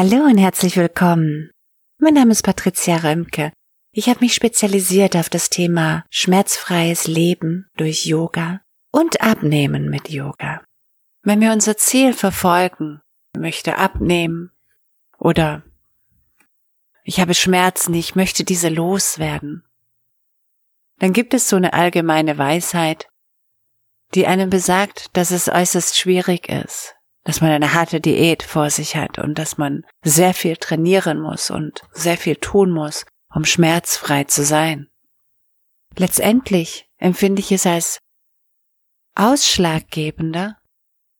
Hallo und herzlich willkommen. Mein Name ist Patricia Römke. Ich habe mich spezialisiert auf das Thema schmerzfreies Leben durch Yoga und Abnehmen mit Yoga. Wenn wir unser Ziel verfolgen, möchte abnehmen oder ich habe Schmerzen, ich möchte diese loswerden, dann gibt es so eine allgemeine Weisheit, die einem besagt, dass es äußerst schwierig ist, dass man eine harte Diät vor sich hat und dass man sehr viel trainieren muss und sehr viel tun muss, um schmerzfrei zu sein. Letztendlich empfinde ich es als ausschlaggebender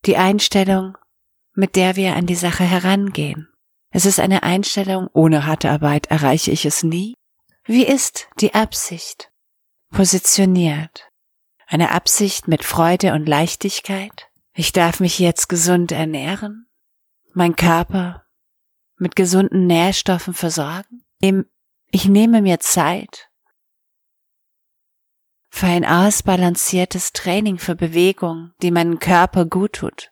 die Einstellung, mit der wir an die Sache herangehen. Es ist eine Einstellung, ohne harte Arbeit erreiche ich es nie. Wie ist die Absicht positioniert? Eine Absicht mit Freude und Leichtigkeit? Ich darf mich jetzt gesund ernähren? Mein Körper mit gesunden Nährstoffen versorgen? Ich nehme mir Zeit für ein ausbalanciertes Training für Bewegung, die meinen Körper gut tut.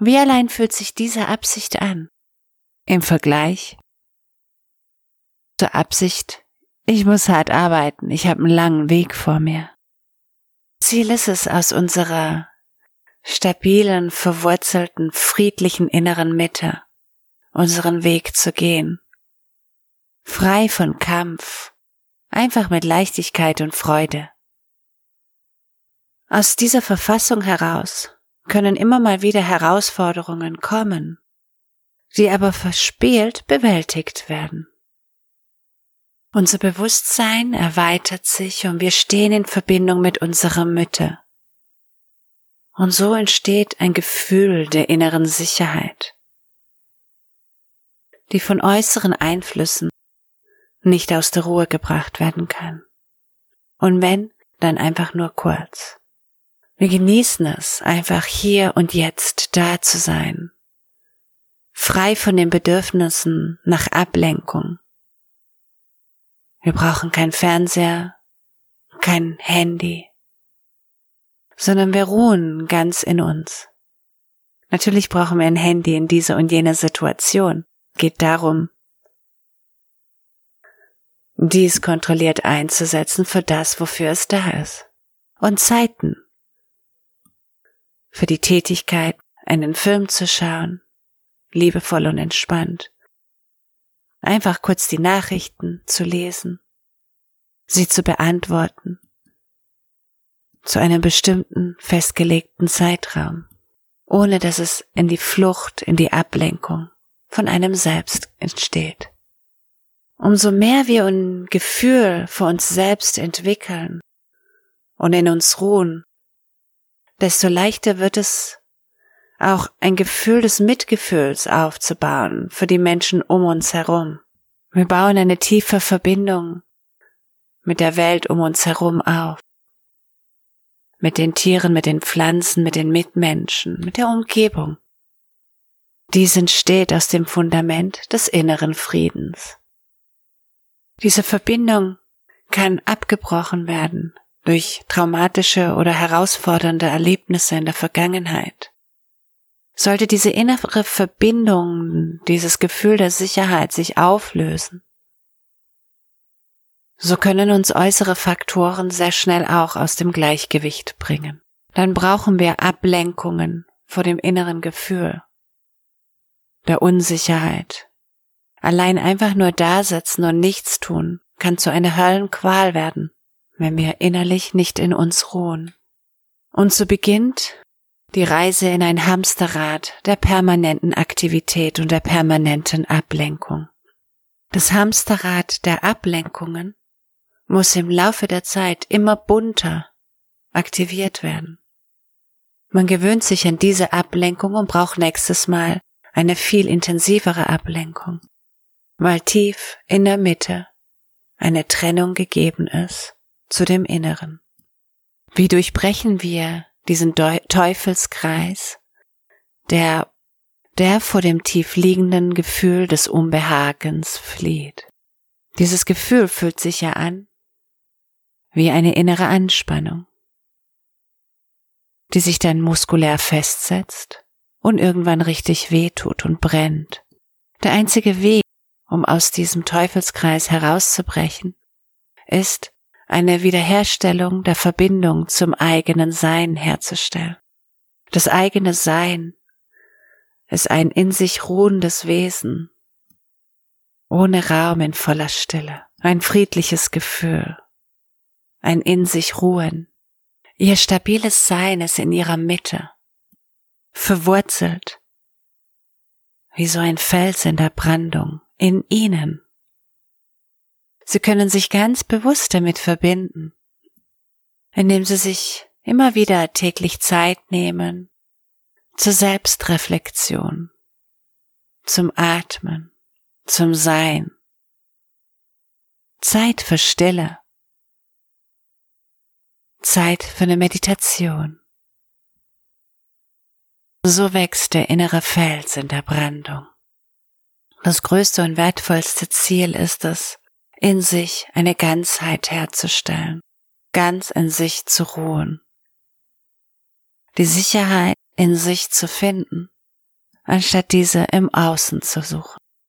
Wie allein fühlt sich diese Absicht an? Im Vergleich zur Absicht, ich muss hart arbeiten, ich habe einen langen Weg vor mir. Ziel ist es, aus unserer stabilen, verwurzelten, friedlichen inneren Mitte unseren Weg zu gehen. Frei von Kampf, einfach mit Leichtigkeit und Freude. Aus dieser Verfassung heraus können immer mal wieder Herausforderungen kommen, die aber verspielt bewältigt werden. Unser Bewusstsein erweitert sich und wir stehen in Verbindung mit unserer Mitte. Und so entsteht ein Gefühl der inneren Sicherheit, die von äußeren Einflüssen nicht aus der Ruhe gebracht werden kann. Und wenn, dann einfach nur kurz. Wir genießen es, einfach hier und jetzt da zu sein, frei von den Bedürfnissen nach Ablenkung. Wir brauchen kein Fernseher, kein Handy, sondern wir ruhen ganz in uns. Natürlich brauchen wir ein Handy in dieser und jener Situation. Geht darum, dies kontrolliert einzusetzen für das, wofür es da ist. Und Zeiten, für die Tätigkeit, einen Film zu schauen, liebevoll und entspannt. Einfach kurz die Nachrichten zu lesen, sie zu beantworten, zu einem bestimmten festgelegten Zeitraum, ohne dass es in die Flucht, in die Ablenkung von einem selbst entsteht. Umso mehr wir ein Gefühl für uns selbst entwickeln und in uns ruhen, desto leichter wird es auch ein Gefühl des Mitgefühls aufzubauen für die Menschen um uns herum. Wir bauen eine tiefe Verbindung mit der Welt um uns herum auf. Mit den Tieren, mit den Pflanzen, mit den Mitmenschen, mit der Umgebung. Dies entsteht aus dem Fundament des inneren Friedens. Diese Verbindung kann abgebrochen werden, durch traumatische oder herausfordernde Erlebnisse in der Vergangenheit. Sollte diese innere Verbindung, dieses Gefühl der Sicherheit sich auflösen, so können uns äußere Faktoren sehr schnell auch aus dem Gleichgewicht bringen. Dann brauchen wir Ablenkungen vor dem inneren Gefühl, der Unsicherheit. Allein einfach nur da sitzen und nichts tun kann zu einer Höllenqual werden wenn wir innerlich nicht in uns ruhen. Und so beginnt die Reise in ein Hamsterrad der permanenten Aktivität und der permanenten Ablenkung. Das Hamsterrad der Ablenkungen muss im Laufe der Zeit immer bunter aktiviert werden. Man gewöhnt sich an diese Ablenkung und braucht nächstes Mal eine viel intensivere Ablenkung, weil tief in der Mitte eine Trennung gegeben ist zu dem Inneren. Wie durchbrechen wir diesen Teufelskreis, der, der vor dem tief liegenden Gefühl des Unbehagens flieht? Dieses Gefühl fühlt sich ja an wie eine innere Anspannung, die sich dann muskulär festsetzt und irgendwann richtig wehtut und brennt. Der einzige Weg, um aus diesem Teufelskreis herauszubrechen, ist, eine Wiederherstellung der Verbindung zum eigenen Sein herzustellen. Das eigene Sein ist ein in sich ruhendes Wesen, ohne Raum in voller Stille, ein friedliches Gefühl, ein in sich Ruhen. Ihr stabiles Sein ist in ihrer Mitte, verwurzelt, wie so ein Fels in der Brandung, in ihnen. Sie können sich ganz bewusst damit verbinden, indem Sie sich immer wieder täglich Zeit nehmen zur Selbstreflexion, zum Atmen, zum Sein, Zeit für Stille, Zeit für eine Meditation. So wächst der innere Fels in der Brandung. Das größte und wertvollste Ziel ist es, in sich eine Ganzheit herzustellen, ganz in sich zu ruhen, die Sicherheit in sich zu finden, anstatt diese im Außen zu suchen.